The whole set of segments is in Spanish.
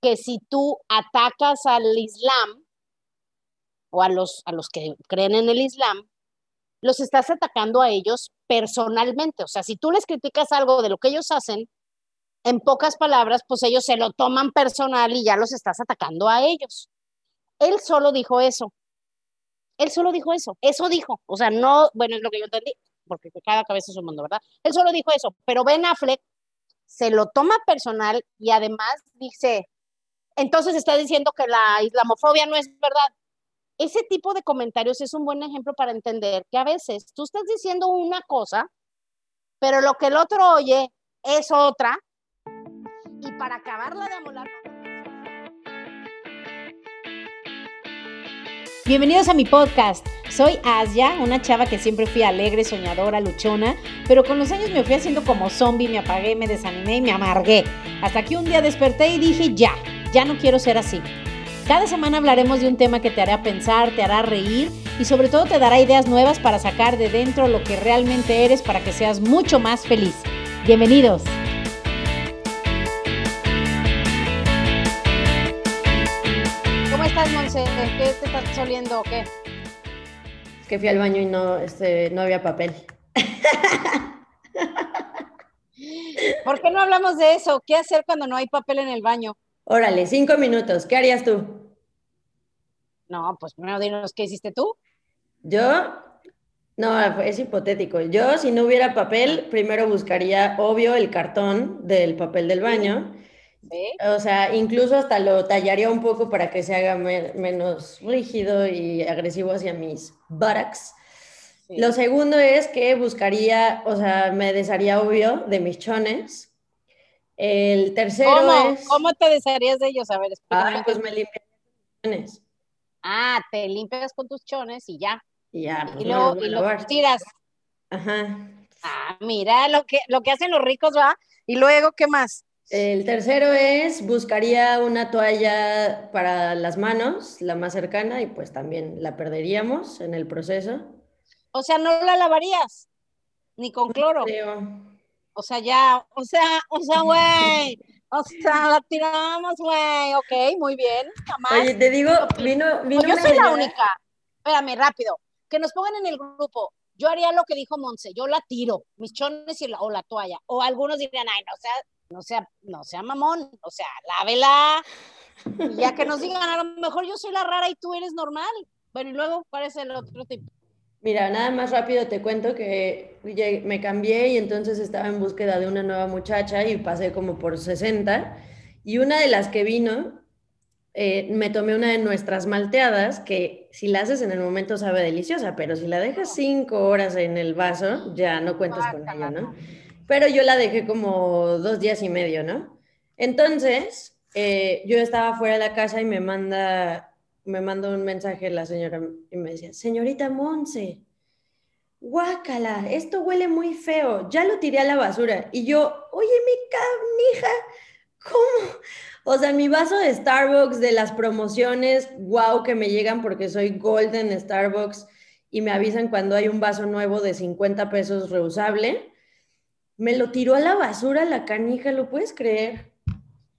que si tú atacas al Islam o a los, a los que creen en el Islam, los estás atacando a ellos personalmente. O sea, si tú les criticas algo de lo que ellos hacen, en pocas palabras, pues ellos se lo toman personal y ya los estás atacando a ellos. Él solo dijo eso. Él solo dijo eso. Eso dijo. O sea, no, bueno, es lo que yo entendí, porque cada cabeza es un mundo, ¿verdad? Él solo dijo eso. Pero Ben Affleck se lo toma personal y además dice, entonces está diciendo que la islamofobia no es verdad. Ese tipo de comentarios es un buen ejemplo para entender que a veces tú estás diciendo una cosa, pero lo que el otro oye es otra, y para acabarla de amolar. Bienvenidos a mi podcast. Soy Asia, una chava que siempre fui alegre, soñadora, luchona, pero con los años me fui haciendo como zombie, me apagué, me desanimé y me amargué. Hasta que un día desperté y dije, ya, ya no quiero ser así. Cada semana hablaremos de un tema que te hará pensar, te hará reír y sobre todo te dará ideas nuevas para sacar de dentro lo que realmente eres para que seas mucho más feliz. Bienvenidos. ¿Cómo estás, Monse? ¿Qué te estás oliendo o qué? Es que fui al baño y no, este, no había papel. ¿Por qué no hablamos de eso? ¿Qué hacer cuando no hay papel en el baño? Órale, cinco minutos. ¿Qué harías tú? No, pues primero dinos qué hiciste tú. Yo, no, es hipotético. Yo, si no hubiera papel, primero buscaría, obvio, el cartón del papel del baño. ¿Sí? O sea, incluso hasta lo tallaría un poco para que se haga me- menos rígido y agresivo hacia mis buttocks. Sí. Lo segundo es que buscaría, o sea, me desharía, obvio, de mis chones. El tercero ¿Cómo? es... ¿Cómo te desharías de ellos? A ver, explícame. Ah, pues me los chones. Ah, te limpias con tus chones y ya. Y ya, pues Y luego y lo tiras. Ajá. Ah, mira lo que, lo que hacen los ricos, ¿va? Y luego, ¿qué más? El tercero es, buscaría una toalla para las manos, la más cercana, y pues también la perderíamos en el proceso. O sea, no la lavarías, ni con cloro. Creo. O sea, ya, o sea, o sea, güey. O sea, la tiramos, güey. Ok, muy bien. Jamás. Oye, te digo, vino, vino No, yo soy la única. Espérame, rápido. Que nos pongan en el grupo. Yo haría lo que dijo Monse. Yo la tiro, mis chones y la, o la toalla. O algunos dirían, ay, no sea, no sea, no sea mamón. O sea, lávela. Y ya que nos digan, a lo mejor yo soy la rara y tú eres normal. Bueno, y luego, ¿cuál es el otro tipo? Mira, nada más rápido te cuento que me cambié y entonces estaba en búsqueda de una nueva muchacha y pasé como por 60 y una de las que vino, eh, me tomé una de nuestras malteadas que si la haces en el momento sabe deliciosa, pero si la dejas cinco horas en el vaso ya no cuentas con ella, ¿no? Pero yo la dejé como dos días y medio, ¿no? Entonces, eh, yo estaba fuera de la casa y me manda, me manda un mensaje la señora y me decía, señorita Monse, guácala, esto huele muy feo, ya lo tiré a la basura. Y yo, oye, mi canija, ¿cómo? O sea, mi vaso de Starbucks de las promociones, wow, que me llegan porque soy Golden Starbucks y me avisan cuando hay un vaso nuevo de 50 pesos reusable. Me lo tiró a la basura la canija, ¿lo puedes creer?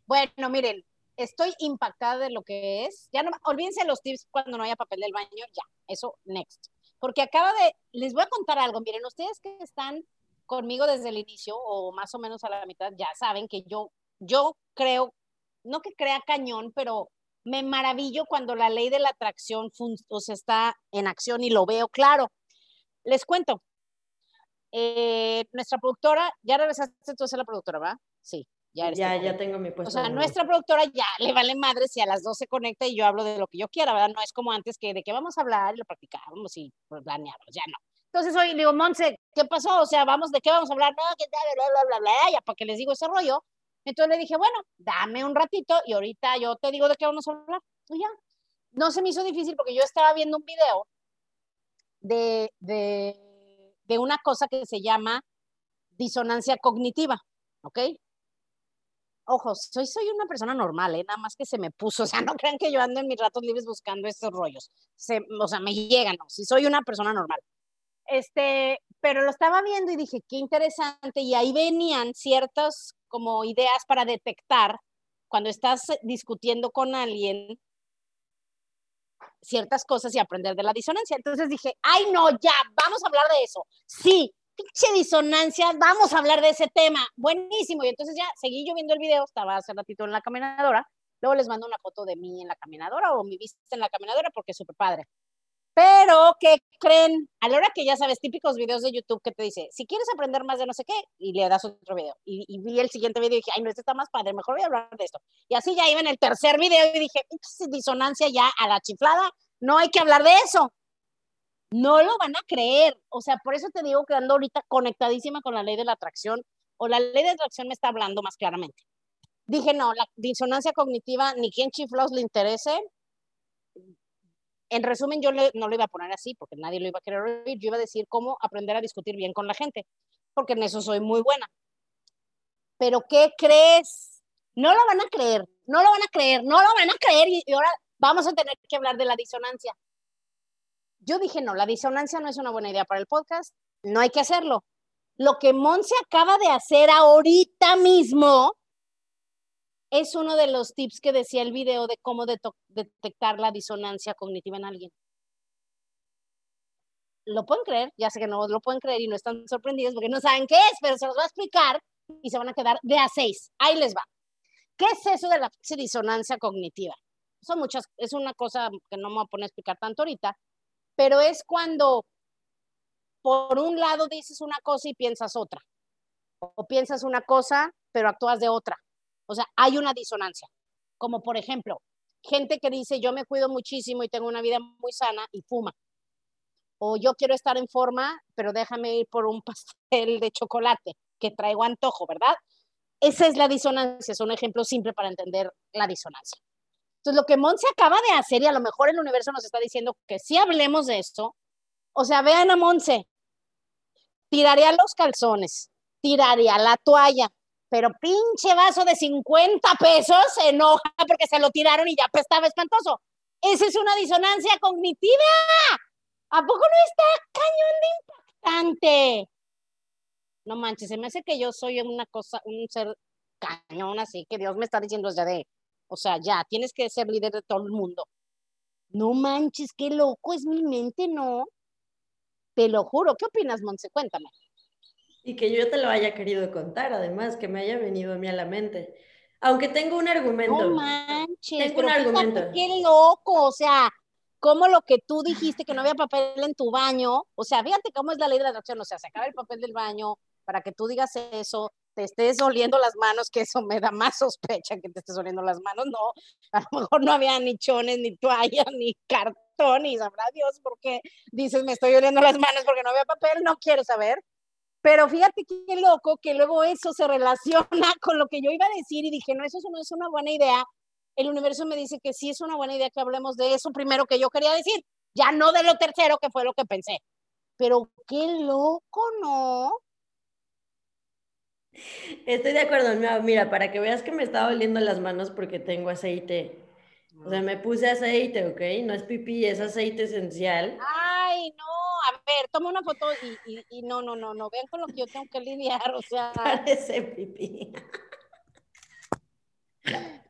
Bueno, miren, estoy impactada de lo que es. Ya no, olvídense los tips cuando no haya papel del baño, ya, eso next. Porque acaba de, les voy a contar algo, miren, ustedes que están conmigo desde el inicio o más o menos a la mitad, ya saben que yo, yo creo, no que crea cañón, pero me maravillo cuando la ley de la atracción o sea, está en acción y lo veo claro. Les cuento, eh, nuestra productora, ya regresaste tú a la productora, ¿va? Sí, ya eres Ya, ya tengo mi puesto. O sea, de nuestra productora ya le vale madre si a las dos se conecta y yo hablo de lo que yo quiera, ¿verdad? No es como antes que de qué vamos a hablar y lo practicábamos y planeábamos, ya no. Entonces hoy le digo, Monse, ¿qué pasó? O sea, vamos, ¿de qué vamos a hablar? No, que tal, bla, bla, bla, bla, ya para que les digo ese rollo. Entonces le dije, bueno, dame un ratito y ahorita yo te digo de qué vamos a hablar. Y ya. No se me hizo difícil porque yo estaba viendo un video de, de, de una cosa que se llama disonancia cognitiva, ¿ok? Ojo, soy, soy una persona normal, ¿eh? nada más que se me puso, o sea, no crean que yo ando en mis ratos libres buscando estos rollos, se, o sea, me llegan, ¿no? Si soy una persona normal. Este, pero lo estaba viendo y dije, qué interesante, y ahí venían ciertas como ideas para detectar cuando estás discutiendo con alguien ciertas cosas y aprender de la disonancia. Entonces dije, ay no, ya, vamos a hablar de eso. Sí, pinche disonancia, vamos a hablar de ese tema. Buenísimo. Y entonces ya seguí yo viendo el video, estaba hace ratito en la caminadora. Luego les mando una foto de mí en la caminadora o mi vista en la caminadora porque es súper padre. Pero, ¿qué creen? A la hora que ya sabes, típicos videos de YouTube que te dice, si quieres aprender más de no sé qué, y le das otro video. Y, vi el siguiente video y dije, ay, no, este está más padre, mejor voy a hablar de esto. Y así ya iba en el tercer video y dije, disonancia ya a la chiflada, no hay que hablar de eso. No lo van a creer. O sea, por eso te digo que ando ahorita conectadísima con la ley de la atracción, o la ley de atracción me está hablando más claramente. Dije, no, la disonancia cognitiva, ni quien chiflos le interese, en resumen, yo no lo iba a poner así porque nadie lo iba a querer oír. Yo iba a decir cómo aprender a discutir bien con la gente, porque en eso soy muy buena. Pero ¿qué crees? No lo van a creer, no lo van a creer, no lo van a creer y, ahora vamos a tener que hablar de la disonancia. Yo dije, no, la disonancia no es una buena idea para el podcast, no hay que hacerlo. Lo que Monse acaba de hacer ahorita mismo es uno de los tips que decía el video de cómo detectar la disonancia cognitiva en alguien. ¿Lo pueden creer? Ya sé que no lo pueden creer y no están sorprendidos porque no saben qué es, pero se los voy a explicar y se van a quedar de a seis. Ahí les va. ¿Qué es eso de la disonancia cognitiva? Son muchas, es una cosa que no me voy a poner a explicar tanto ahorita, pero es cuando por un lado dices una cosa y piensas otra, o piensas una cosa pero actúas de otra o sea, hay una disonancia. Como por ejemplo, gente que dice, yo me cuido muchísimo y tengo una vida muy sana y fuma. O yo quiero estar en forma, pero déjame ir por un pastel de chocolate que traigo antojo, ¿verdad? Esa es la disonancia, es un ejemplo simple para entender la disonancia. Entonces, lo que Monse acaba de hacer, y a lo mejor el universo nos está diciendo que sí hablemos de esto, o sea, vean a Monse, tiraría los calzones, tiraría la toalla, pero pinche vaso de 50 pesos se enoja porque se lo tiraron y ya estaba espantoso. Esa es una disonancia cognitiva. ¿A poco no está cañón de impactante? No manches, se me hace que yo soy una cosa, un ser cañón así, que Dios me está diciendo desde de, o sea, ya, tienes que ser líder de todo el mundo. No manches, qué loco es mi mente, ¿no? Te lo juro. ¿Qué opinas, Monse? Cuéntame. Y que yo te lo haya querido contar, además, que me haya venido a mí a la mente. Aunque tengo un argumento. No manches, tengo un argumento. Qué loco, o sea, como lo que tú dijiste que no había papel en tu baño, o sea, fíjate cómo es la ley de la atracción, o sea, se acaba el papel del baño para que tú digas eso, te estés oliendo las manos, que eso me da más sospecha que te estés oliendo las manos, no, a lo mejor no había ni chones, ni toalla, ni cartón, y sabrá Dios por qué dices me estoy oliendo las manos porque no había papel, no quiero saber, pero fíjate qué loco que luego eso se relaciona con lo que yo iba a decir y dije, no, eso no es una buena idea. El universo me dice que sí es una buena idea que hablemos de eso primero que yo quería decir, ya no de lo tercero que fue lo que pensé. Pero qué loco, ¿no? Estoy de acuerdo, mira, para que veas que me estaba oliendo las manos porque tengo aceite. O sea, me puse aceite, ¿ok? No es pipí, es aceite esencial. Ay, no, a ver, toma una foto y, y, no, no, no, no, vean con lo que yo tengo que lidiar, o sea. Parece pipí.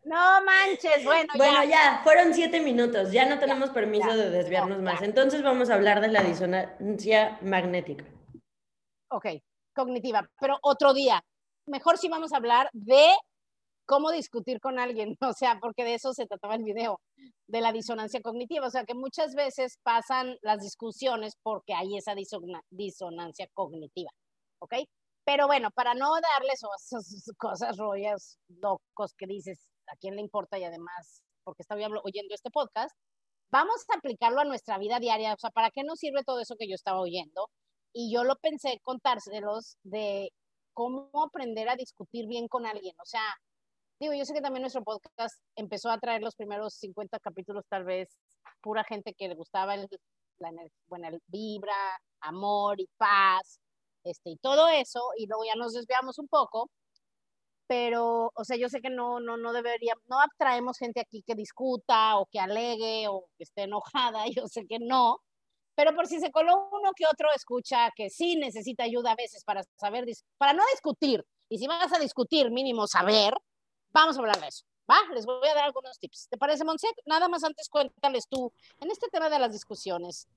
No manches, bueno, bueno ya. fueron siete minutos, ya no tenemos permiso de desviarnos más. Entonces vamos a hablar de la disonancia magnética. Ok, cognitiva, pero otro día. Mejor si vamos a hablar de cómo discutir con alguien, o sea, porque de eso se trataba el video, de la disonancia cognitiva, o sea, que muchas veces pasan las discusiones porque hay esa disonancia cognitiva, ¿ok? Pero bueno, para no darles esas cosas rollas locos que dices, ¿a quién le importa? Y además, porque estaba oyendo este podcast, vamos a aplicarlo a nuestra vida diaria, o sea, ¿para qué nos sirve todo eso que yo estaba oyendo? Y yo lo pensé contárselos de cómo aprender a discutir bien con alguien, o sea, digo, yo sé que también nuestro podcast empezó a traer los primeros 50 capítulos, tal vez pura gente que le gustaba el, la buena vibra, amor y paz, este, y todo eso, y luego ya nos desviamos un poco, pero, o sea, yo sé que no, no, no debería, no atraemos gente aquí que discuta o que alegue o que esté enojada, yo sé que no, pero por si se coló uno que otro escucha que sí necesita ayuda a veces para saber, para no discutir, y si vas a discutir, mínimo saber, Vamos a hablar de eso. Va, les voy a dar algunos tips. ¿Te parece, Monse? Nada más antes cuéntales tú, en este tema de las discusiones,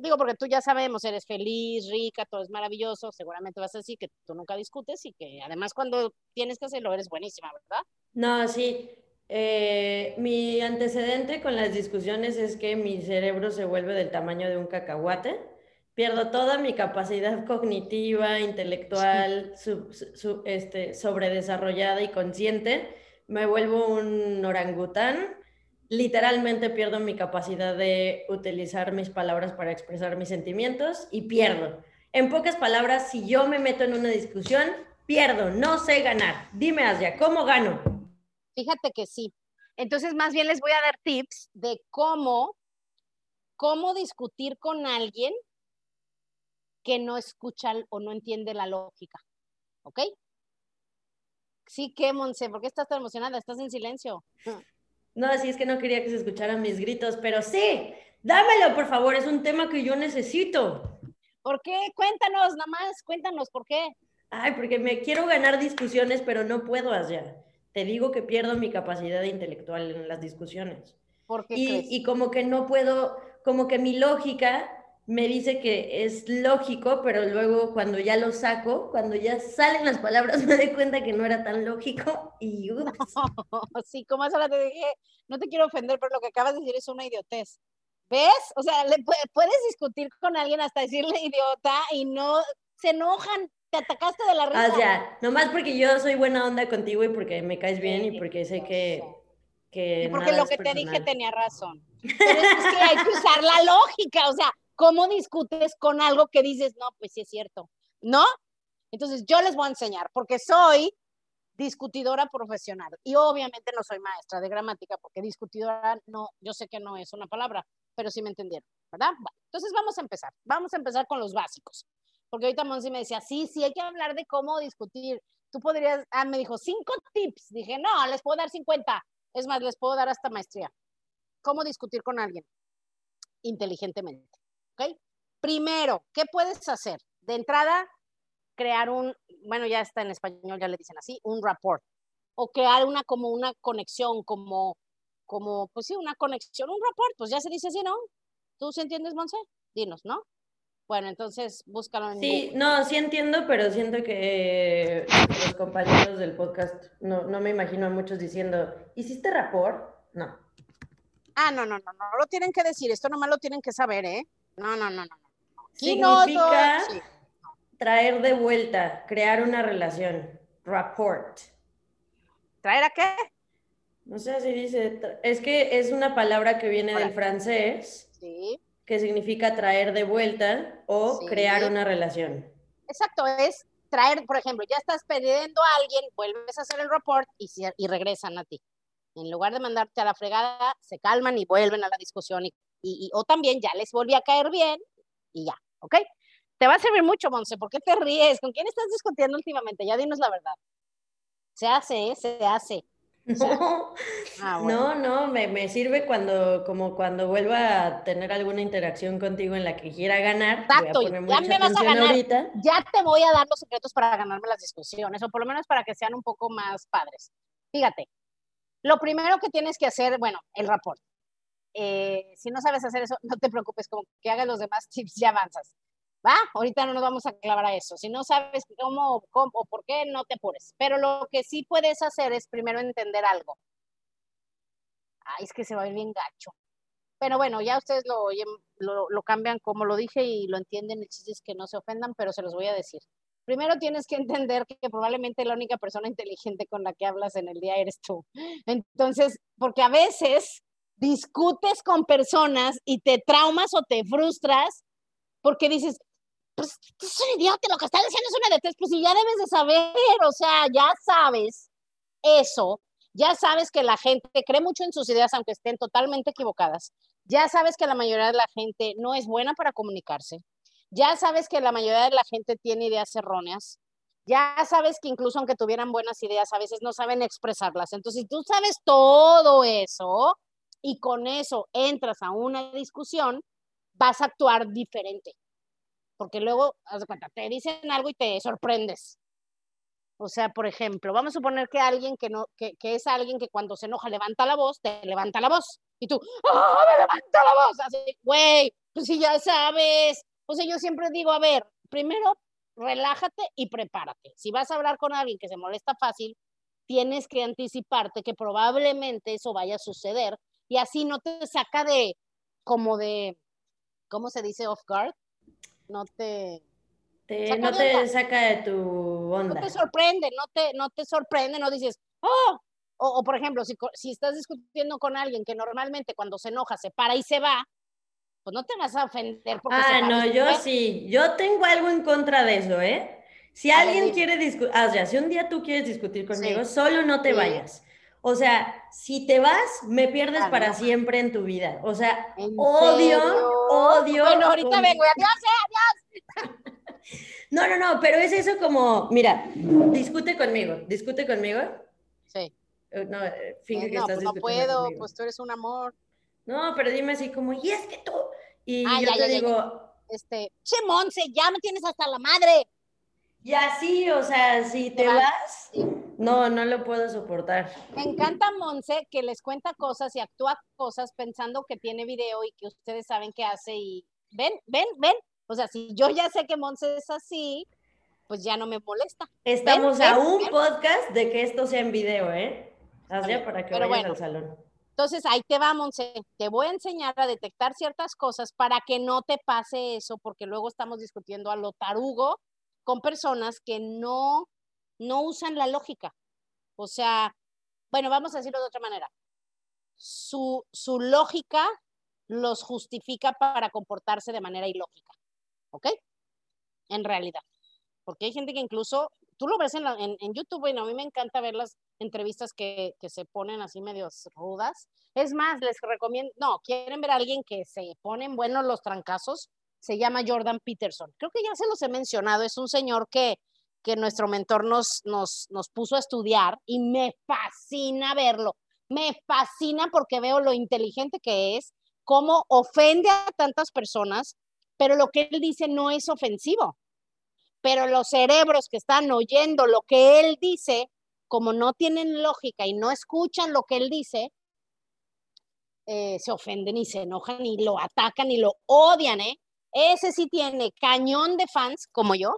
digo porque tú ya sabemos, eres feliz, rica, todo es maravilloso, seguramente vas a decir que tú nunca discutes y que además cuando tienes que hacerlo eres buenísima, ¿verdad? No, sí. Eh, mi antecedente con las discusiones es que mi cerebro se vuelve del tamaño de un cacahuate. Pierdo toda mi capacidad cognitiva, intelectual, este, sobredesarrollada y consciente. Me vuelvo un orangután. Literalmente pierdo mi capacidad de utilizar mis palabras para expresar mis sentimientos y pierdo. En pocas palabras, si yo me meto en una discusión, pierdo, no sé ganar. Dime, Asia, ¿cómo gano? Fíjate que sí. Entonces, más bien les voy a dar tips de cómo, cómo discutir con alguien que no escucha o no entiende la lógica. ¿Ok? Sí, que, Monse, ¿por qué estás tan emocionada? Estás en silencio. No, así es que no quería que se escucharan mis gritos, pero sí, dámelo, por favor, es un tema que yo necesito. ¿Por qué? Cuéntanos, nada más, cuéntanos, ¿por qué? Ay, porque me quiero ganar discusiones, pero no puedo allá te digo que pierdo mi capacidad intelectual en las discusiones. ¿Por qué y, y como que no puedo, como que mi lógica me dice que es lógico, pero luego cuando ya lo saco, cuando ya salen las palabras, me doy cuenta que no era tan lógico y sí, como hace te dije, no te quiero ofender, pero lo que acabas de decir es una idiotez. ¿Ves? O sea, le puedes discutir con alguien hasta decirle idiota y no se enojan te atacaste de la risa. Ah, ya, nomás porque yo soy buena onda contigo y porque me caes bien y porque sé que... que y porque lo que te dije tenía razón. Pero es que hay que usar la lógica, o sea, ¿cómo discutes con algo que dices, no, pues sí es cierto, ¿no? Entonces yo les voy a enseñar, porque soy discutidora profesional y obviamente no soy maestra de gramática, porque discutidora no, yo sé que no es una palabra, pero sí me entendieron, ¿verdad? Bueno, entonces vamos a empezar, vamos a empezar con los básicos porque ahorita Monsi me decía, sí, sí, hay que hablar de cómo discutir. Tú podrías, ah, me dijo, cinco tips. Dije, no, les puedo dar 50. Es más, les puedo dar hasta maestría. ¿Cómo discutir con alguien? Inteligentemente. ¿Ok? Primero, ¿qué puedes hacer? De entrada, crear un, bueno, ya está en español, ya le dicen así, un rapport. O crear una como una conexión, como, como, pues sí, una conexión, un rapport, pues ya se dice así, ¿no? ¿Tú se entiendes, Monse? Dinos, ¿no? Bueno, entonces búscalo en Sí, no, sí entiendo, pero siento que los compañeros del podcast, no, no me imagino a muchos diciendo, ¿hiciste rapport? No. Ah, no, no, no, no lo tienen que decir, esto nomás lo tienen que saber, ¿eh? No, no, no, no. Significa traer de vuelta, crear una relación, rapport. ¿Traer a qué? No sé si dice, es que es una palabra que viene del francés. Sí que significa traer de vuelta o crear una relación. Exacto, es traer, por ejemplo, ya estás pidiendo a alguien, vuelves a hacer el report y, y regresan a ti. En lugar de mandarte a la fregada, se calman y vuelven a la discusión. Y, y, o también ya les volví a caer bien y ya, ¿ok? Te va a servir mucho, Monse. ¿Por qué te ríes? ¿Con quién estás discutiendo últimamente? Ya dinos la verdad. Se hace, ¿eh? se hace. Ah, no, no, me, sirve cuando, como cuando vuelva a tener alguna interacción contigo en la que quiera ganar. Exacto, ya me vas a ganar. Ya te voy a dar los secretos para ganarme las discusiones, o por lo menos para que sean un poco más padres. Fíjate, lo primero que tienes que hacer, bueno, el rapport. Eh, si no sabes hacer eso, no te preocupes, como que hagas los demás tips, ya avanzas. ¿Va? Ahorita no nos vamos a clavar a eso. Si no sabes cómo, cómo o por qué, no te apures. Pero lo que sí puedes hacer es primero entender algo. Ay, es que se va a ir bien gacho. Pero bueno, ya ustedes lo, lo, lo cambian como lo dije y lo entienden. El chiste es que no se ofendan, pero se los voy a decir. Primero tienes que entender que probablemente la única persona inteligente con la que hablas en el día eres tú. Entonces, porque a veces discutes con personas y te traumas o te frustras porque dices, pues es un idiota, lo que está diciendo es una de tres, pues si ya debes de saber, o sea, ya sabes eso, ya sabes que la gente cree mucho en sus ideas aunque estén totalmente equivocadas, ya sabes que la mayoría de la gente no es buena para comunicarse, ya sabes que la mayoría de la gente tiene ideas erróneas, ya sabes que incluso aunque tuvieran buenas ideas, a veces no saben expresarlas. Entonces, si tú sabes todo eso y con eso entras a una discusión, vas a actuar diferente porque luego, haz de cuenta, te dicen algo y te sorprendes. O sea, por ejemplo, vamos a suponer que alguien que no, que, que es alguien que cuando se enoja levanta la voz, te levanta la voz. Y tú, ¡ah, me levanta la voz! Así, güey, pues si ya sabes. O sea, yo siempre digo, a ver, primero relájate y prepárate. Si vas a hablar con alguien que se molesta fácil, tienes que anticiparte que probablemente eso vaya a suceder y así no te saca de, como de, ¿cómo se dice off guard? No te... no te saca de tu onda. No te sorprende, no te, no te sorprende, no dices, oh, o, por ejemplo, si, si, estás discutiendo con alguien que normalmente cuando se enoja se para y se va, pues no te vas a ofender porque Ah, no, yo sí, yo tengo algo en contra de eso, ¿eh? Si alguien quiere discutir, ah, o sea, si un día tú quieres discutir conmigo, solo no te vayas. O sea, si te vas, me pierdes para siempre en tu vida. O sea, odio, odio. Bueno, ahorita vengo, adiós, eh, adiós. No, no, no, pero es eso como, mira, discute conmigo, discute conmigo. Sí. Eh, no, eh, finge que no, estás pues no puedo, pues tú eres un amor. No, pero dime así como, y es que tú. Y ah, yo te digo. Este, che, Monse, ya me tienes hasta la madre. Y así, o sea, si te vas, no, no lo puedo soportar. Me encanta Monse que les cuenta cosas y actúa cosas pensando que tiene video y que ustedes saben qué hace y ven, ven, ven. O sea, si yo ya sé que Monse es así, pues ya no me molesta. Estamos a un podcast de que esto sea en video, ¿eh? Así para que vayan al salón. Entonces, ahí te va, Monse. Te voy a enseñar a detectar ciertas cosas para que no te pase eso, porque luego estamos discutiendo a lo tarugo con personas que no, no usan la lógica. O sea, bueno, vamos a decirlo de otra manera. Su, su lógica los justifica para comportarse de manera ilógica. ¿Ok? En realidad. Porque hay gente que incluso, tú lo ves en, en, YouTube, bueno, a mí me encanta ver las entrevistas que, que se ponen así medio rudas. Es más, les recomiendo, no, quieren ver a alguien que se ponen buenos los trancazos, se llama Jordan Peterson. Creo que ya se los he mencionado, es un señor que, que nuestro mentor nos, nos, nos puso a estudiar y me fascina verlo. Me fascina porque veo lo inteligente que es, cómo ofende a tantas personas, pero lo que él dice no es ofensivo. Pero los cerebros que están oyendo lo que él dice, como no tienen lógica y no escuchan lo que él dice, eh, se ofenden y se enojan y lo atacan y lo odian, ¿eh? Ese sí tiene cañón de fans como yo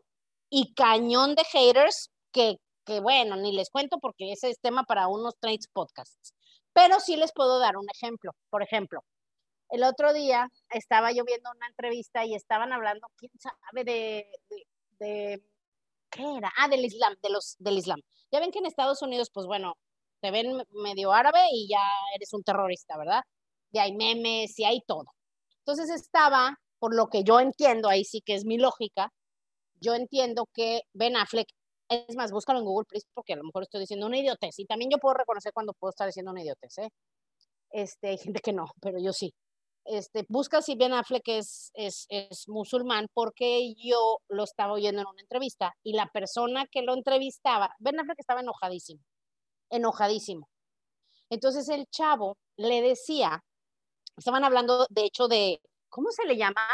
y cañón de haters que, que bueno, ni les cuento porque ese es tema para unos trades podcasts. Pero sí les puedo dar un ejemplo. Por ejemplo, el otro día estaba yo viendo una entrevista y estaban hablando, quién sabe, de, de, ¿qué era? Ah, del Islam, de los, del Islam. Ya ven que en Estados Unidos, pues bueno, te ven medio árabe y ya eres un terrorista, ¿verdad? Y hay memes y hay todo. Entonces estaba por lo que yo entiendo, ahí sí que es mi lógica, yo entiendo que Ben Affleck, es más, búscalo en Google, please, porque a lo mejor estoy diciendo una idiotez, y también yo puedo reconocer cuando puedo estar diciendo una idiotez, ¿eh? Este, hay gente que no, pero yo sí. Este, busca si Ben Affleck es, es, es musulmán, porque yo lo estaba oyendo en una entrevista, y la persona que lo entrevistaba, Ben Affleck estaba enojadísimo, enojadísimo. Entonces el chavo le decía, estaban hablando de hecho de, ¿cómo se le llama?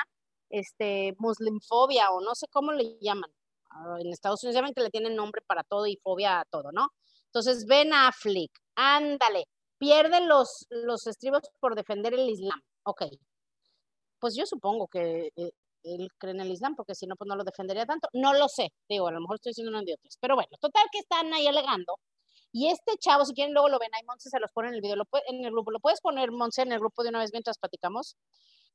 Este, muslimfobia o no sé cómo le llaman. Ah, en Estados Unidos llaman que le tienen nombre para todo y fobia a todo, ¿no? Entonces, Ben Affleck, ándale, pierde los, los estribos por defender el Islam. Ok. Pues yo supongo que eh, él cree en el Islam, porque si no, pues no lo defendería tanto. No lo sé, digo, a lo mejor estoy diciendo una idiotez. Pero bueno, total que están ahí alegando. Y este chavo, si quieren, luego lo ven ahí, Monse se los pone en el video, lo en el grupo. ¿Lo puedes poner, Monse, en el grupo de una vez mientras platicamos?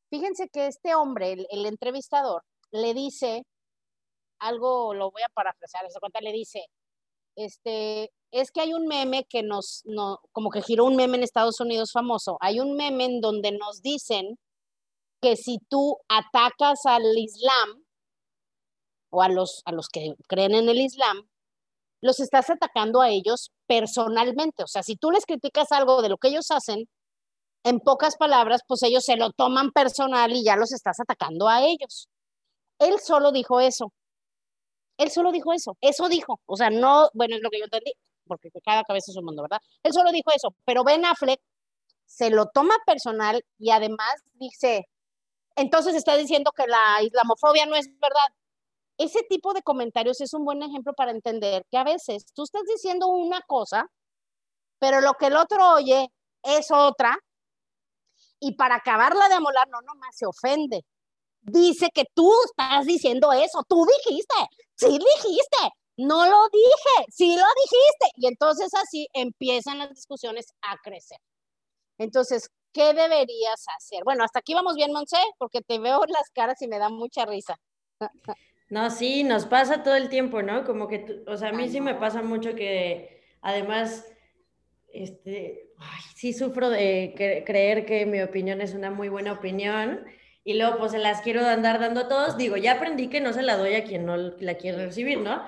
Fíjense que este hombre, el, entrevistador, le dice algo, lo voy a parafrasear, cuenta le dice, este, es que hay un meme que nos, no, como que giró un meme en Estados Unidos famoso, hay un meme en donde nos dicen que si tú atacas al Islam o a los, a los que creen en el Islam, los estás atacando a ellos personalmente. O sea, si tú les criticas algo de lo que ellos hacen, en pocas palabras, pues ellos se lo toman personal y ya los estás atacando a ellos. Él solo dijo eso. Él solo dijo eso. Eso dijo. O sea, no, bueno, es lo que yo entendí, porque cada cabeza es un mundo, ¿verdad? Él solo dijo eso. Pero Ben Affleck se lo toma personal y además dice, entonces está diciendo que la islamofobia no es verdad. ese tipo de comentarios es un buen ejemplo para entender que a veces tú estás diciendo una cosa, pero lo que el otro oye es otra, y para acabarla de amolar, no nomás se ofende. Dice que tú estás diciendo eso, tú dijiste, sí dijiste, no lo dije, sí lo dijiste. Y entonces así empiezan las discusiones a crecer. Entonces, ¿qué deberías hacer? Bueno, hasta aquí vamos bien, Monse, porque te veo las caras y me da mucha risa. No, sí, nos pasa todo el tiempo, ¿no? Como que, o sea, a mí sí me pasa mucho que además, este, sí sufro de creer que mi opinión es una muy buena opinión y luego pues se las quiero andar dando a todos. Digo, ya aprendí que no se la doy a quien no la quiere recibir, ¿no?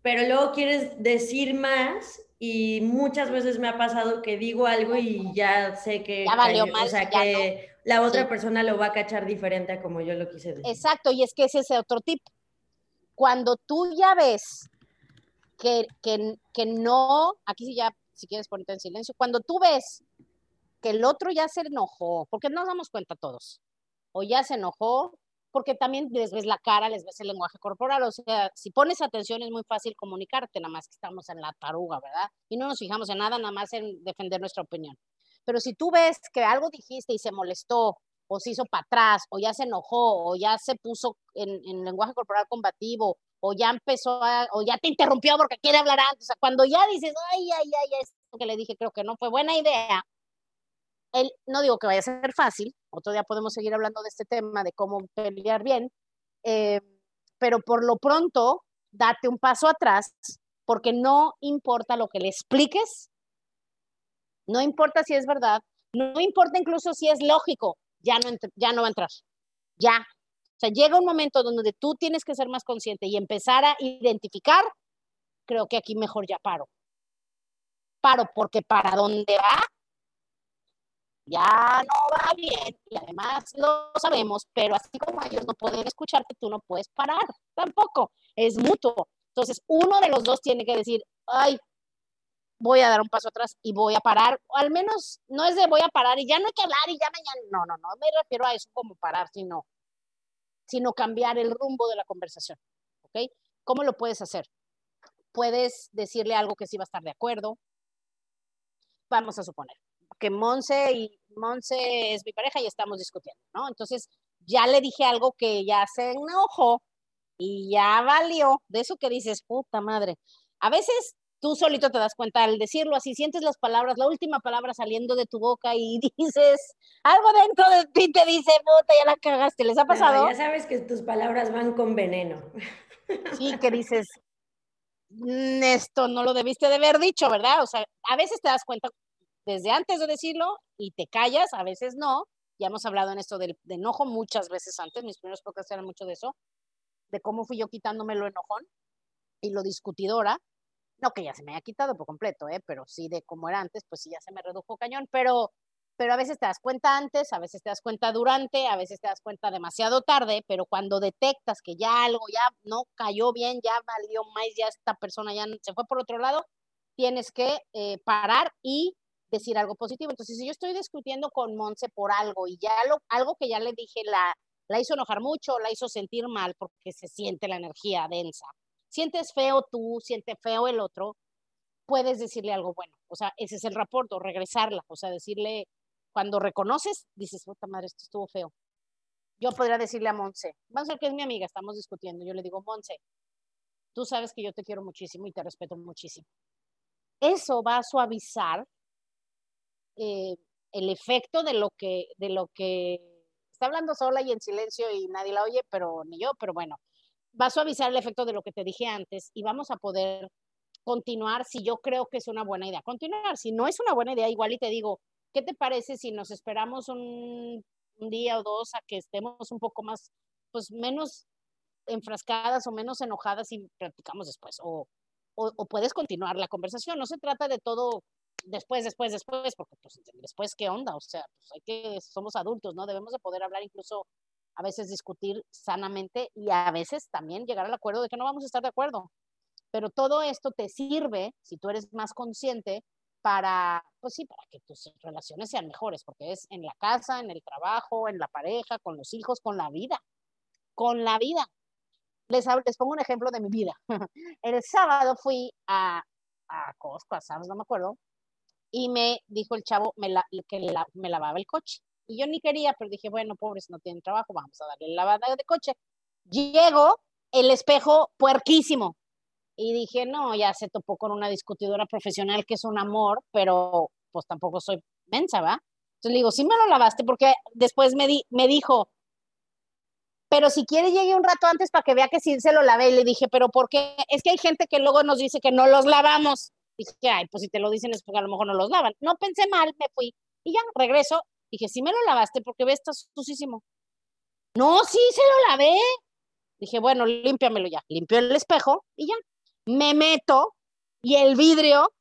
Pero luego quieres decir más y muchas veces me ha pasado que digo algo y ya sé que, ya valió mal, o sea, que la otra persona lo va a cachar diferente a como yo lo quise decir. Exacto, y es que ese es otro tip. Cuando tú ya ves que, que, que no, aquí sí ya, si quieres ponerte en silencio, cuando tú ves que el otro ya se enojó, porque nos damos cuenta todos, o ya se enojó, porque también les ves la cara, les ves el lenguaje corporal, o sea, si pones atención es muy fácil comunicarte, nada más que estamos en la taruga, ¿verdad? Y no nos fijamos en nada, nada más en defender nuestra opinión. Pero si tú ves que algo dijiste y se molestó, o se hizo para atrás, o ya se enojó, o ya se puso en, lenguaje corporal combativo, o ya empezó a, o ya te interrumpió porque quiere hablar antes, o sea, cuando ya dices, ay, ay, ay, esto que le dije creo que no fue buena idea, él, no digo que vaya a ser fácil, otro día podemos seguir hablando de este tema, de cómo pelear bien, eh, pero por lo pronto, date un paso atrás, porque no importa lo que le expliques, no importa si es verdad, no importa incluso si es lógico, ya no, ya no va a entrar, ya. O sea, llega un momento donde tú tienes que ser más consciente y empezar a identificar, creo que aquí mejor ya paro. Paro porque para dónde va, ya no va bien y además lo sabemos, pero así como ellos no pueden escucharte, tú no puedes parar tampoco, es mutuo. Entonces, uno de los dos tiene que decir, ay, voy a dar un paso atrás y voy a parar, o al menos no es de voy a parar y ya no hay que hablar y ya mañana, no, no, no me refiero a eso como parar, sino, sino cambiar el rumbo de la conversación, ¿ok? ¿Cómo lo puedes hacer? Puedes decirle algo que sí va a estar de acuerdo. Vamos a suponer, que Monse y Monse es mi pareja y estamos discutiendo, ¿no? Entonces ya le dije algo que ya se enojó y ya valió de eso que dices, puta madre. A veces tú solito te das cuenta al decirlo así, sientes las palabras, la última palabra saliendo de tu boca y dices, algo dentro de ti te dice, puta, ya la cagaste, ¿les ha pasado? ya sabes que tus palabras van con veneno. Sí, que dices, mm, esto no lo debiste de haber dicho, ¿verdad? O sea, a veces te das cuenta desde antes de decirlo y te callas, a veces no. Ya hemos hablado en esto del, de enojo muchas veces antes, mis primeros podcasts eran mucho de eso, de cómo fui yo quitándome lo enojón y lo discutidora. No que ya se me haya quitado por completo, ¿eh? pero sí de cómo era antes, pues sí ya se me redujo cañón, pero, pero a veces te das cuenta antes, a veces te das cuenta durante, a veces te das cuenta demasiado tarde, pero cuando detectas que ya algo ya no cayó bien, ya valió más, ya esta persona ya se fue por otro lado, tienes que eh, parar y decir algo positivo. Entonces, si yo estoy discutiendo con Monse por algo y ya lo, algo que ya le dije la, la hizo enojar mucho, la hizo sentir mal porque se siente la energía densa. Sientes feo tú, siente feo el otro, puedes decirle algo bueno. O sea, ese es el reporte, regresarla. O sea, decirle, cuando reconoces, dices, puta madre, esto estuvo feo. Yo podría decirle a Monse, ver que es mi amiga, estamos discutiendo. Yo le digo, Monse, tú sabes que yo te quiero muchísimo y te respeto muchísimo. Eso va a suavizar eh, el efecto de lo que, de lo que está hablando sola y en silencio y nadie la oye, pero ni yo, pero bueno, va a suavizar el efecto de lo que te dije antes y vamos a poder continuar si yo creo que es una buena idea. Continuar, si no es una buena idea, igual y te digo, ¿qué te parece si nos esperamos un, día o dos a que estemos un poco más, pues menos enfrascadas o menos enojadas y practicamos después? O, o, o, puedes continuar la conversación. No se trata de todo después, después, después, porque pues después, ¿qué onda? O sea, pues hay que, somos adultos, ¿no? Debemos de poder hablar incluso a veces discutir sanamente y a veces también llegar al acuerdo de que no vamos a estar de acuerdo. Pero todo esto te sirve, si tú eres más consciente, para, pues sí, para que tus relaciones sean mejores, porque es en la casa, en el trabajo, en la pareja, con los hijos, con la vida, con la vida. Les, pongo un ejemplo de mi vida. el sábado fui a, a Costco, a Sam's, no me acuerdo, y me dijo el chavo que me lavaba el coche. Y yo ni quería, pero dije, bueno, pobres, no tienen trabajo, vamos a darle lavada de coche. Llego, el espejo puerquísimo. Y dije, no, ya se topó con una discutidora profesional que es un amor, pero pues tampoco soy mensa, ¿va? Entonces le digo, sí me lo lavaste, porque después me, di, me dijo, pero si quiere llegue un rato antes para que vea que sí se lo lavé. Y le dije, pero ¿por qué? Es que hay gente que luego nos dice que no los lavamos. Dije, ay, pues si te lo dicen es porque a lo mejor no los lavan. No pensé mal, me fui. Y ya, regreso. Dije, sí me lo lavaste porque ves, está sucísimo. No, sí, se lo lavé. Dije, bueno, límpiamelo ya. Limpió el espejo y ya. Me meto y el vidrio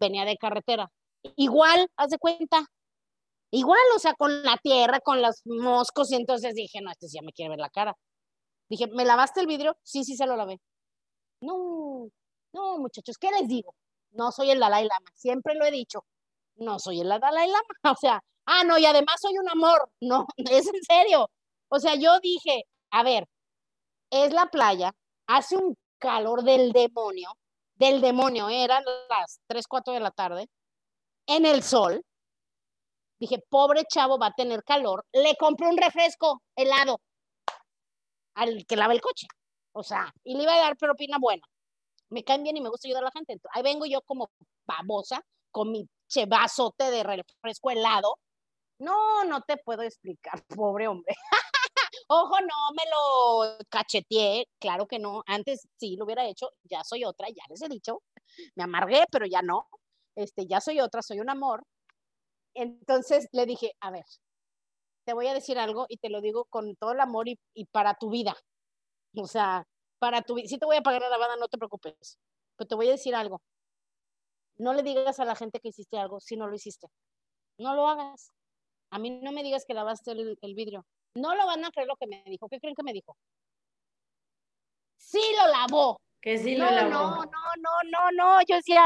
venía de carretera. Igual, haz de cuenta. Igual, o sea, con la tierra, con los moscos, y entonces dije, no, este ya me quiere ver la cara. Dije, ¿me lavaste el vidrio? Sí, sí, se lo lavé. No, no, muchachos, ¿qué les digo? No soy el Dalai Lama, siempre lo he dicho. No soy el Dalai Lama, o sea, ah, no, y además soy un amor. No, es en serio. O sea, yo dije, a ver, es la playa, hace un calor del demonio, del demonio, eran las 3, 4 de la tarde, en el sol, Dije, pobre chavo, va a tener calor. Le compré un refresco helado al que lava el coche. O sea, y le iba a dar propina buena. Me caen bien y me gusta ayudar a la gente. ahí vengo yo como babosa con mi chevazote de refresco helado. No, no te puedo explicar, pobre hombre. Ojo, no me lo cacheteé, claro que no. Antes sí lo hubiera hecho, ya soy otra, ya les he dicho. Me amargué, pero ya no. Este, ya soy otra, soy un amor. Entonces le dije, a ver, te voy a decir algo y te lo digo con todo el amor y, para tu vida. O sea, para tu vida. Si te voy a pagar la lavada, no te preocupes. Pero te voy a decir algo. No le digas a la gente que hiciste algo si no lo hiciste. No lo hagas. A mí no me digas que lavaste el, vidrio. No lo van a creer lo que me dijo. ¿Qué creen que me dijo? Sí lo lavó. Que sí lo lavó. No, no, no, no, no. Yo decía,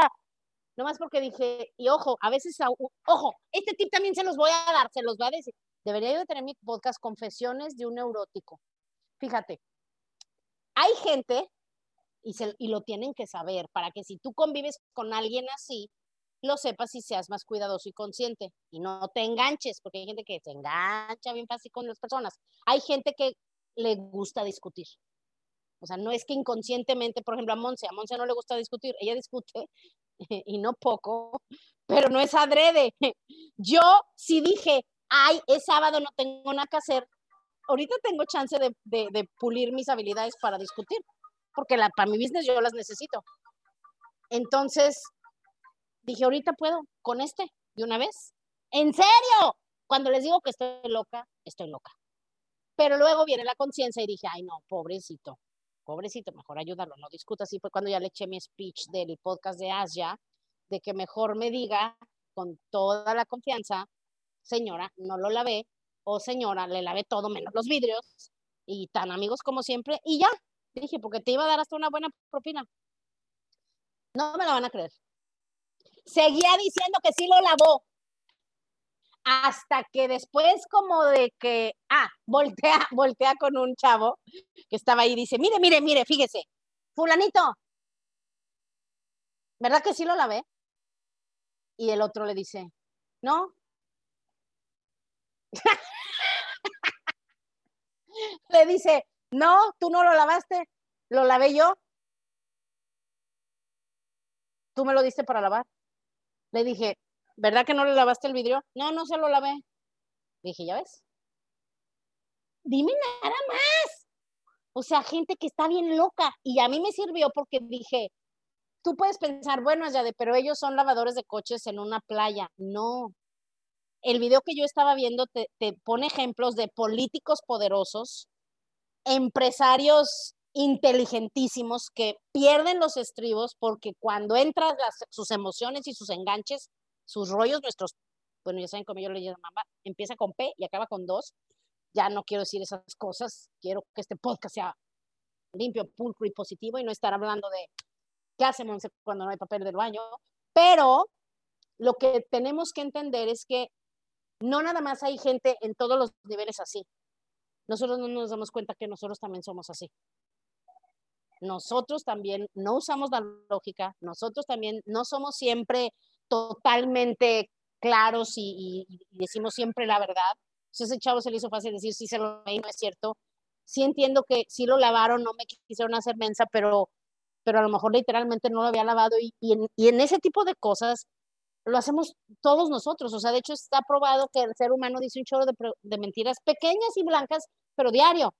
Nomás porque dije, y ojo, a veces, ojo, este tip también se los voy a dar, se los voy a decir. Debería yo tener mi podcast Confesiones de un neurótico. Fíjate, hay gente, y, se, y lo tienen que saber, para que si tú convives con alguien así, lo sepas y seas más cuidadoso y consciente y no te enganches, porque hay gente que se engancha bien fácil con las personas. Hay gente que le gusta discutir. O sea, no es que inconscientemente, por ejemplo, a Monse, a Monse no le gusta discutir, ella discute y no poco, pero no es adrede. Yo sí dije, ay, es sábado, no tengo nada que hacer. Ahorita tengo chance de, de, pulir mis habilidades para discutir, porque la, para mi business yo las necesito. Entonces, dije, ahorita puedo con este, de una vez. ¿En serio? Cuando les digo que estoy loca, estoy loca. Pero luego viene la conciencia y dije, ay, no, pobrecito pobrecito, mejor ayudarlo, no discuta. Así fue cuando ya le eché mi speech del podcast de Asia, de que mejor me diga con toda la confianza, señora, no lo lavé, o señora, le lavé todo menos los vidrios, y tan amigos como siempre, y ya, dije, porque te iba a dar hasta una buena propina. No me la van a creer. Seguía diciendo que sí lo lavó, hasta que después como de que, ah, voltea, voltea con un chavo que estaba ahí y dice, mire, mire, mire, fíjese, fulanito, ¿verdad que sí lo lavé? Y el otro le dice, no. le dice, no, tú no lo lavaste, lo lavé yo. Tú me lo diste para lavar. Le dije, ¿verdad que no le lavaste el vidrio? No, no se lo lavé. Dije, ¿ya ves? Dime nada más. O sea, gente que está bien loca. Y a mí me sirvió porque dije, tú puedes pensar, bueno, ya de, pero ellos son lavadores de coches en una playa. No. El video que yo estaba viendo te, te pone ejemplos de políticos poderosos, empresarios inteligentísimos que pierden los estribos porque cuando entran sus emociones y sus enganches, sus rollos, nuestros, bueno, ya saben cómo yo le llamo mamá, empieza con P y acaba con dos. Ya no quiero decir esas cosas, quiero que este podcast sea limpio, pulcro y positivo y no estar hablando de qué hacemos cuando no hay papel del baño. Pero lo que tenemos que entender es que no nada más hay gente en todos los niveles así. Nosotros no nos damos cuenta que nosotros también somos así. Nosotros también no usamos la lógica, nosotros también no somos siempre totalmente claros y, decimos siempre la verdad. Entonces ese chavo se le hizo fácil decir, sí, se lo leí, no es cierto. Sí entiendo que sí lo lavaron, no me quisieron hacer mensa, pero, pero a lo mejor literalmente no lo había lavado y, en, y en ese tipo de cosas lo hacemos todos nosotros. O sea, de hecho está probado que el ser humano dice un chorro de, de mentiras pequeñas y blancas, pero diario.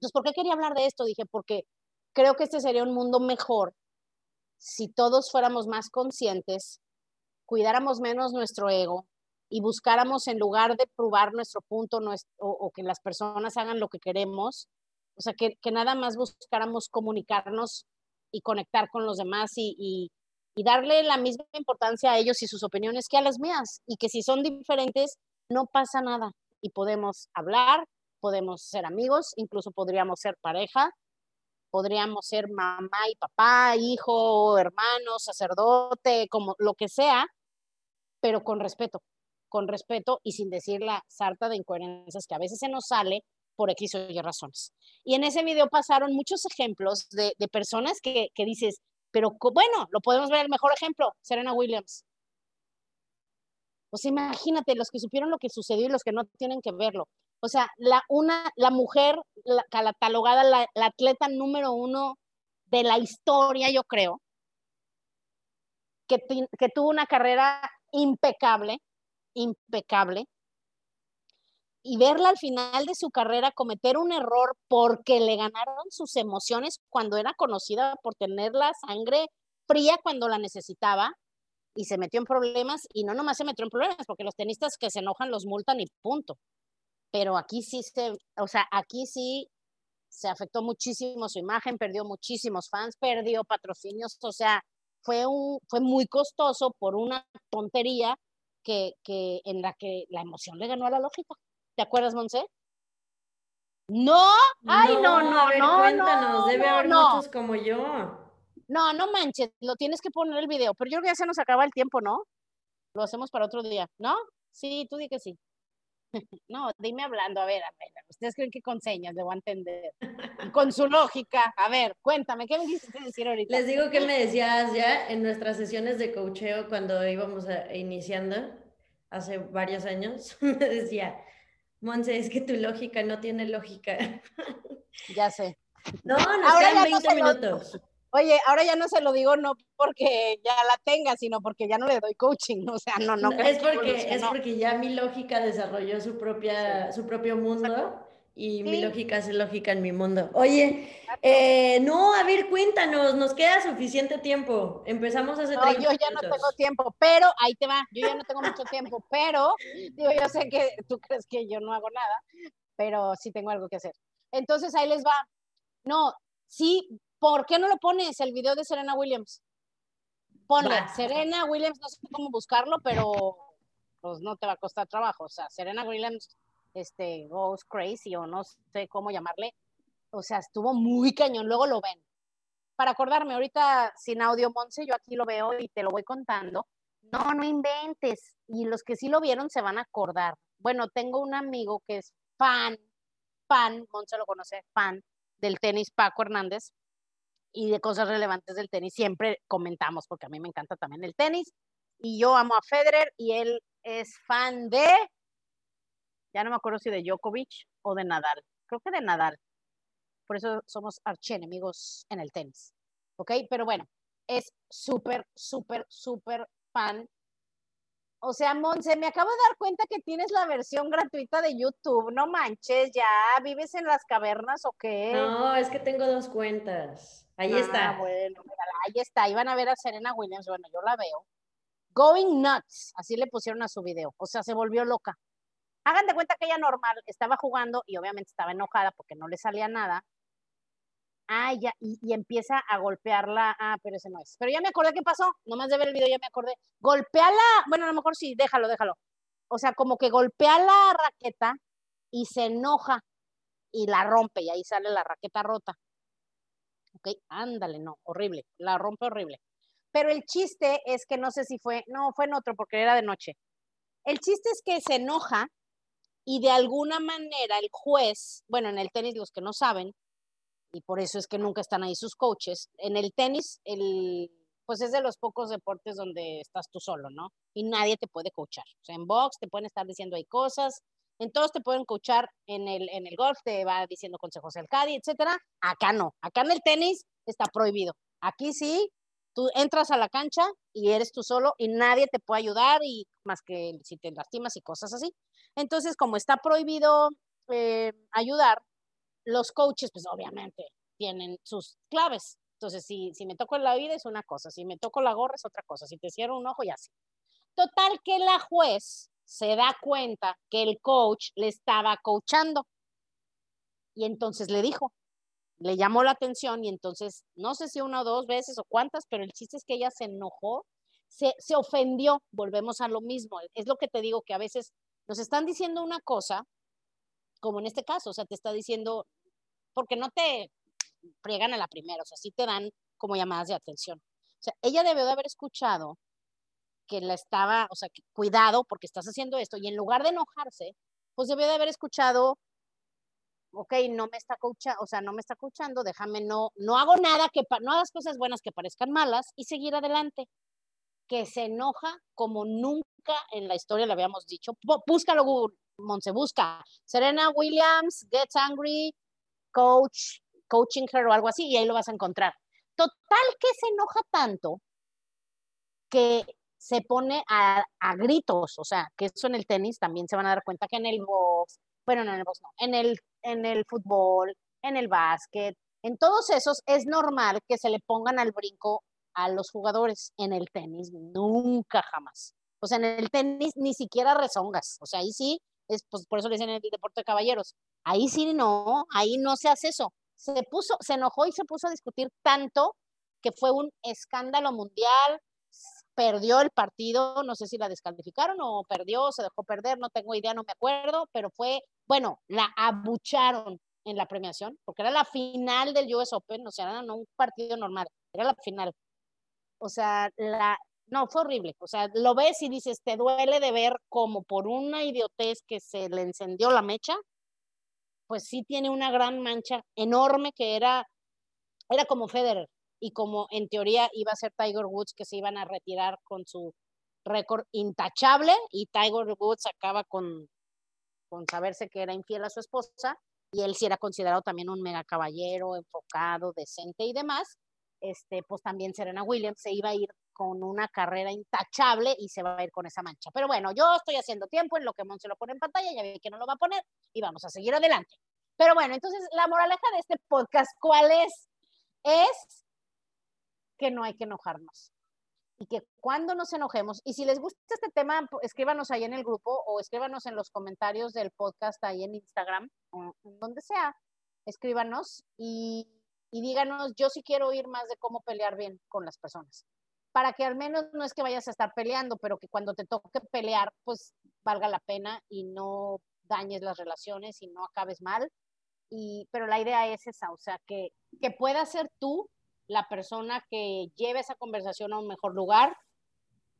Entonces, ¿por qué quería hablar de esto? Dije, porque creo que este sería un mundo mejor si todos fuéramos más conscientes, cuidáramos menos nuestro ego y buscáramos en lugar de probar nuestro punto o, que las personas hagan lo que queremos, o sea, que, nada más buscáramos comunicarnos y conectar con los demás y, darle la misma importancia a ellos y sus opiniones que a las mías, y que si son diferentes, no pasa nada. Y podemos hablar, podemos ser amigos, incluso podríamos ser pareja, podríamos ser mamá y papá, hijo, hermano, sacerdote, como lo que sea, pero con respeto, con respeto y sin decir la sarta de incoherencias que a veces se nos sale por X o Y razones. Y en ese video pasaron muchos ejemplos de, personas que, que dices, pero bueno, lo podemos ver el mejor ejemplo, Serena Williams. Pues imagínate los que supieron lo que sucedió y los que no tienen que verlo. O sea, la, una, la mujer la, catalogada, la, atleta número uno de la historia, yo creo, que, que tuvo una carrera impecable, impecable, y verla al final de su carrera cometer un error porque le ganaron sus emociones cuando era conocida por tener la sangre fría cuando la necesitaba y se metió en problemas y no nomás se metió en problemas porque los tenistas que se enojan los multan y punto pero aquí sí se, o sea, aquí sí se afectó muchísimo su imagen, perdió muchísimos fans, perdió patrocinios, o sea, fue, un, fue muy costoso por una tontería que, que en la que la emoción le ganó a la lógica. ¿Te acuerdas, Monse? No, ay, no, no, no, cuéntanos, debe haber muchos como yo. No, no manches, lo tienes que poner el video, pero yo creo que ya se nos acaba el tiempo, ¿no? Lo hacemos para otro día, ¿no? Sí, tú di que sí. No, dime hablando, a ver, a ver, ¿ustedes creen que con señas debo entender? con su lógica, a ver, cuéntame, ¿qué me quisiste decir ahorita? Les digo que me decías ya en nuestras sesiones de coacheo cuando íbamos iniciando, hace varios años, me decía, Monse, es que tu lógica no tiene lógica. Ya sé. No, nos quedan 20 minutos. Oye, ahora ya no se lo digo no porque ya la tenga, sino porque ya no le doy coaching, o sea, no, no. es porque, es porque ya mi lógica desarrolló su, propia, su propio mundo y mi lógica es lógica en mi mundo. Oye, eh, no, a ver, cuéntanos, nos queda suficiente tiempo. Empezamos hace no, yo ya no tengo tiempo, pero ahí te va, yo ya no tengo mucho tiempo, pero digo, yo sé que tú crees que yo no hago nada, pero sí tengo algo que hacer. Entonces ahí les va. No, sí, ¿Por qué no lo pones el video de Serena Williams? Ponle, Serena Williams, no sé cómo buscarlo, pero pues no te va a costar trabajo. O sea, Serena Williams este, goes crazy o no sé cómo llamarle. O sea, estuvo muy cañón, luego lo ven. Para acordarme, ahorita sin audio, Monse, yo aquí lo veo y te lo voy contando. No, no inventes. Y los que sí lo vieron se van a acordar. Bueno, tengo un amigo que es fan, fan, Monse lo conoce, fan del tenis Paco Hernández y de cosas relevantes del tenis siempre comentamos, porque a mí me encanta también el tenis. Y yo amo a Federer y él es fan de, ya no me acuerdo si de Djokovic o de Nadal, creo que de Nadal. Por eso somos archienemigos en el tenis. ¿Ok? Pero bueno, es súper, súper, súper fan. O sea, Monse, me acabo de dar cuenta que tienes la versión gratuita de YouTube. No manches, ya vives en las cavernas o qué? No, es que tengo dos cuentas. Ahí está. Ah, bueno, ahí está. Iban a ver a Serena Williams. Bueno, yo la veo. Going nuts, así le pusieron a su video. O sea, se volvió loca. Hagan de cuenta que ella normal estaba jugando y obviamente estaba enojada porque no le salía nada. Ah, ya, y, empieza a golpearla. Ah, pero ese no es. Pero ya me acordé qué pasó. Nomás de ver el video ya me acordé. Golpeala. Bueno, a lo mejor sí, déjalo, déjalo. O sea, como que golpea la raqueta y se enoja y la rompe y ahí sale la raqueta rota. ¿Ok? Ándale, no, horrible, la rompe horrible. Pero el chiste es que no sé si fue, no, fue en otro porque era de noche. El chiste es que se enoja y de alguna manera el juez, bueno, en el tenis los que no saben, y por eso es que nunca están ahí sus coaches. En el tenis, el, pues es de los pocos deportes donde estás tú solo, ¿no? Y nadie te puede coachar. O sea, en box te pueden estar diciendo hay cosas, en todos te pueden coachar, en el, en el golf te va diciendo consejos el caddy, etcétera. Acá no, acá en el tenis está prohibido. Aquí sí, tú entras a la cancha y eres tú solo y nadie te puede ayudar y más que si te lastimas y cosas así. Entonces, como está prohibido eh, ayudar, los coaches, pues obviamente tienen sus claves. Entonces, si, si me toco la vida es una cosa, si me toco la gorra es otra cosa, si te cierro un ojo y así. Total que la juez se da cuenta que el coach le estaba coachando y entonces le dijo, le llamó la atención y entonces, no sé si una o dos veces o cuántas, pero el chiste es que ella se enojó, se, se ofendió, volvemos a lo mismo. Es lo que te digo, que a veces nos están diciendo una cosa, como en este caso, o sea, te está diciendo, porque no te friegan a la primera, o sea, sí te dan como llamadas de atención. O sea, ella debió de haber escuchado que la estaba, o sea, cuidado porque estás haciendo esto, y en lugar de enojarse, pues debió de haber escuchado ok, no me está coachando, o no me está coachando, déjame, no, no hago nada que, no hagas cosas buenas que parezcan malas y seguir adelante. Que se enoja como nunca en la historia le habíamos dicho. Búscalo Google, Monse, busca. Serena Williams, Gets Angry, Coach, Coaching Her o algo así, y ahí lo vas a encontrar. Total que se enoja tanto que se pone a, a, gritos, o sea, que eso en el tenis también se van a dar cuenta que en el box, bueno, no en el box, no, en el en el fútbol, en el básquet, en todos esos es normal que se le pongan al brinco a los jugadores. En el tenis, nunca jamás. O sea, en el tenis ni siquiera rezongas. O sea, ahí sí, es, pues por eso le dicen el deporte de caballeros. Ahí sí no, ahí no se hace eso. Se puso, se enojó y se puso a discutir tanto que fue un escándalo mundial, perdió el partido, no sé si la descalificaron o perdió, se dejó perder, no tengo idea, no me acuerdo, pero fue, bueno, la abucharon en la premiación, porque era la final del US Open, o sea, no un partido normal, era la final. O sea, la, no, fue horrible. O sea, lo ves y dices, te duele de ver como por una idiotez que se le encendió la mecha, pues sí tiene una gran mancha enorme que era, era como Federer y como en teoría iba a ser Tiger Woods que se iban a retirar con su récord intachable y Tiger Woods acaba con, con saberse que era infiel a su esposa y él sí era considerado también un mega caballero, enfocado, decente y demás, este, pues también Serena Williams se iba a ir con una carrera intachable y se va a ir con esa mancha. Pero bueno, yo estoy haciendo tiempo en lo que Mon se lo pone en pantalla, ya vi que no lo va a poner y vamos a seguir adelante. Pero bueno, entonces la moraleja de este podcast, ¿cuál es? Es que no hay que enojarnos. Y que cuando nos enojemos, y si les gusta este tema, escríbanos ahí en el grupo o escríbanos en los comentarios del podcast ahí en Instagram, donde sea, escríbanos y, y díganos, yo sí quiero oír más de cómo pelear bien con las personas. Para que al menos no es que vayas a estar peleando, pero que cuando te toque pelear, pues valga la pena y no dañes las relaciones y no acabes mal. Y, pero la idea es esa, o sea, que, que puedas ser tú la persona que lleve esa conversación a un mejor lugar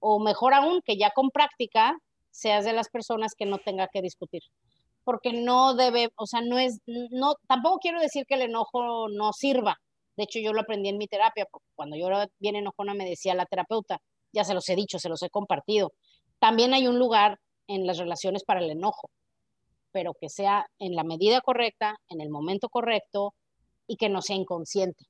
o mejor aún, que ya con práctica seas de las personas que no tenga que discutir. Porque no debe, o sea, no es, no, tampoco quiero decir que el enojo no sirva. De hecho, yo lo aprendí en mi terapia, cuando yo era bien enojona me decía la terapeuta, ya se los he dicho, se los he compartido. También hay un lugar en las relaciones para el enojo, pero que sea en la medida correcta, en el momento correcto y que no sea inconsciente.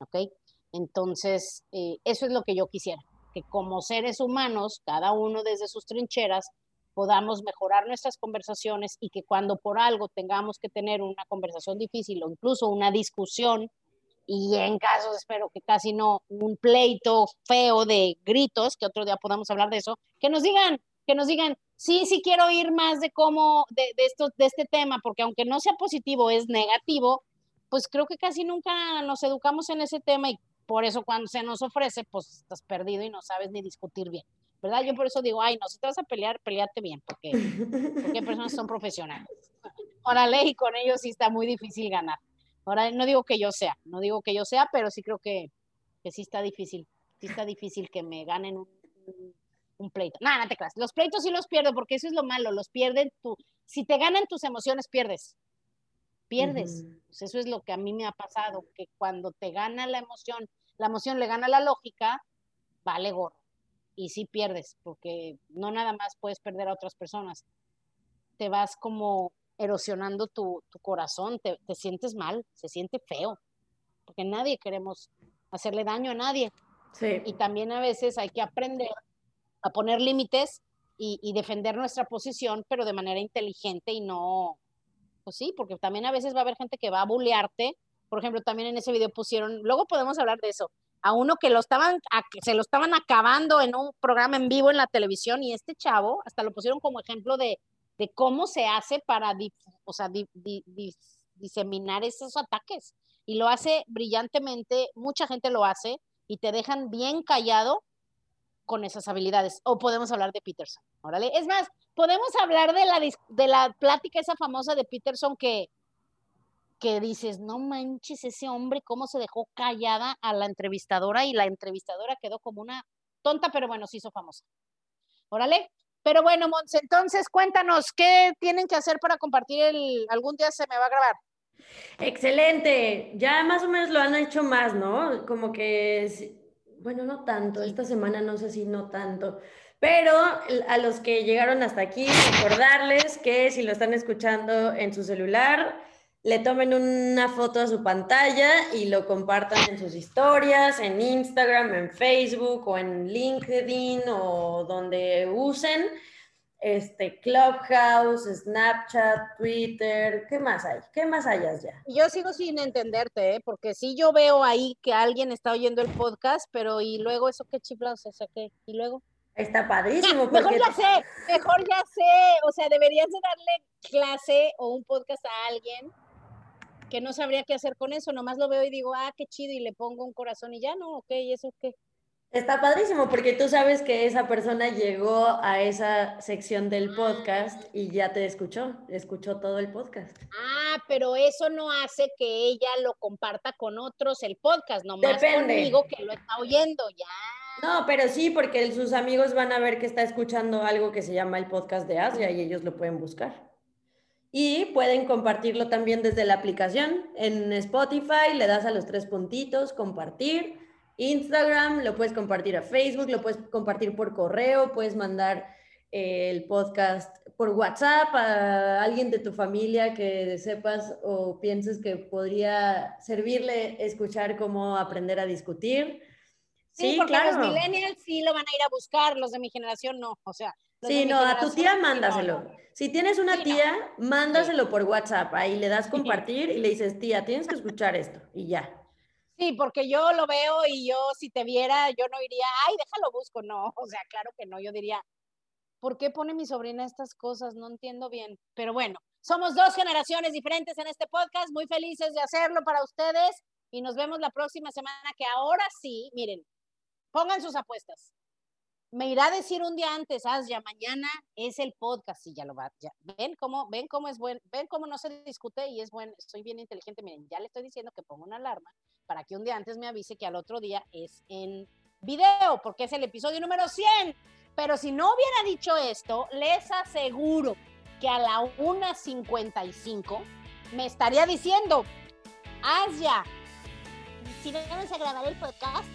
¿Ok? Entonces, eh, eso es lo que yo quisiera, que como seres humanos, cada uno desde sus trincheras, podamos mejorar nuestras conversaciones y que cuando por algo tengamos que tener una conversación difícil o incluso una discusión, y en casos, espero que casi no, un pleito feo de gritos, que otro día podamos hablar de eso, que nos digan, que nos digan, sí, sí quiero oír más de cómo, de, de, esto, de este tema, porque aunque no sea positivo, es negativo, pues creo que casi nunca nos educamos en ese tema y por eso cuando se nos ofrece, pues estás perdido y no sabes ni discutir bien, ¿verdad? Yo por eso digo, ay, no, si te vas a pelear, peleate bien, porque, porque personas son profesionales. Órale, y con ellos sí está muy difícil ganar. Ahora, no digo que yo sea, no digo que yo sea, pero sí creo que, que sí está difícil, sí está difícil que me ganen un, un pleito. Nada, no te creas. Los pleitos sí los pierdo porque eso es lo malo, los pierden tú. Si te ganan tus emociones, pierdes pierdes. Pues eso es lo que a mí me ha pasado, que cuando te gana la emoción, la emoción le gana la lógica, vale gorro. Y sí pierdes, porque no nada más puedes perder a otras personas. Te vas como erosionando tu, corazón, te, te sientes mal, se siente feo, porque nadie queremos hacerle daño a nadie. Sí. Y también a veces hay que aprender a poner límites y, defender nuestra posición, pero de manera inteligente y no, pues sí, porque también a veces va a haber gente que va a bullearte. Por ejemplo, también en ese video pusieron, luego podemos hablar de eso, a uno que lo estaban, se lo estaban acabando en un programa en vivo en la televisión y este chavo hasta lo pusieron como ejemplo de, de cómo se hace para o sea, diseminar esos ataques. Y lo hace brillantemente, mucha gente lo hace y te dejan bien callado con esas habilidades. O podemos hablar de Peterson, órale. Es más, podemos hablar de la, de la plática esa famosa de Peterson que, que dices, no manches, ese hombre, cómo se dejó callada a la entrevistadora y la entrevistadora quedó como una tonta, pero bueno, se hizo famosa. Órale. Pero bueno, Mons, entonces cuéntanos, ¿qué tienen que hacer para compartir el, algún día se me va a grabar? Excelente, ya más o menos lo han hecho más, ¿no? Como que bueno, no tanto, esta semana no sé si no tanto, pero a los que llegaron hasta aquí, recordarles que si lo están escuchando en su celular, le tomen una foto a su pantalla y lo compartan en sus historias, en Instagram, en Facebook o en LinkedIn o donde usen este, Clubhouse, Snapchat, Twitter, ¿qué más hay? ¿Qué más hayas ya? Yo sigo sin entenderte, ¿eh? porque sí yo veo ahí que alguien está oyendo el podcast, pero y luego eso qué chiflados, o sea, ¿qué? ¿Y luego? Está padrísimo. mejor ya sé, mejor ya sé, o sea, deberías de darle clase o un podcast a alguien que no sabría qué hacer con eso, nomás lo veo y digo, ah, qué chido, y le pongo un corazón y ya, no, ok, ¿y eso qué? Está padrísimo porque tú sabes que esa persona llegó a esa sección del podcast y ya te escuchó, escuchó todo el podcast. Ah, pero eso no hace que ella lo comparta con otros el podcast, nomás conmigo que lo está oyendo, ya. No, pero sí, porque sus amigos van a ver que está escuchando algo que se llama el podcast de Asia y ellos lo pueden buscar. Y pueden compartirlo también desde la aplicación en Spotify, le das a los tres puntitos, compartir Instagram, lo puedes compartir a Facebook, lo puedes compartir por correo, puedes mandar eh, el podcast por WhatsApp a alguien de tu familia que sepas o pienses que podría servirle escuchar cómo aprender a discutir. Sí, porque claro. los millennials sí lo van a ir a buscar, los de mi generación no, o sea. Sí, no, a tu tía mándaselo. Si tienes una tía, mándaselo por WhatsApp, ahí le das compartir y le dices, tía, tienes que escuchar esto y ya. Sí, porque yo lo veo y yo si te viera, yo no iría, ay, déjalo busco, no, o sea, claro que no, yo diría, ¿por qué pone mi sobrina estas cosas? No entiendo bien, pero bueno, somos dos generaciones diferentes en este podcast, muy felices de hacerlo para ustedes y nos vemos la próxima semana que ahora sí, miren, pongan sus apuestas me irá a decir un día antes, ah, ya mañana es el podcast y ya lo va, ya. ven cómo, ven cómo es bueno, ven cómo no se discute y es bueno, soy bien inteligente, miren, ya le estoy diciendo que pongo una alarma para que un día antes me avise que al otro día es en video, porque es el episodio número 100. Pero si no hubiera dicho esto, les aseguro que a la 1.55 me estaría diciendo, Asia, si vamos a grabar el podcast,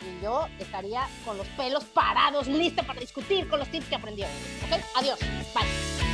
y yo estaría con los pelos parados, lista para discutir con los tips que aprendió. ¿Ok? Adiós. Bye.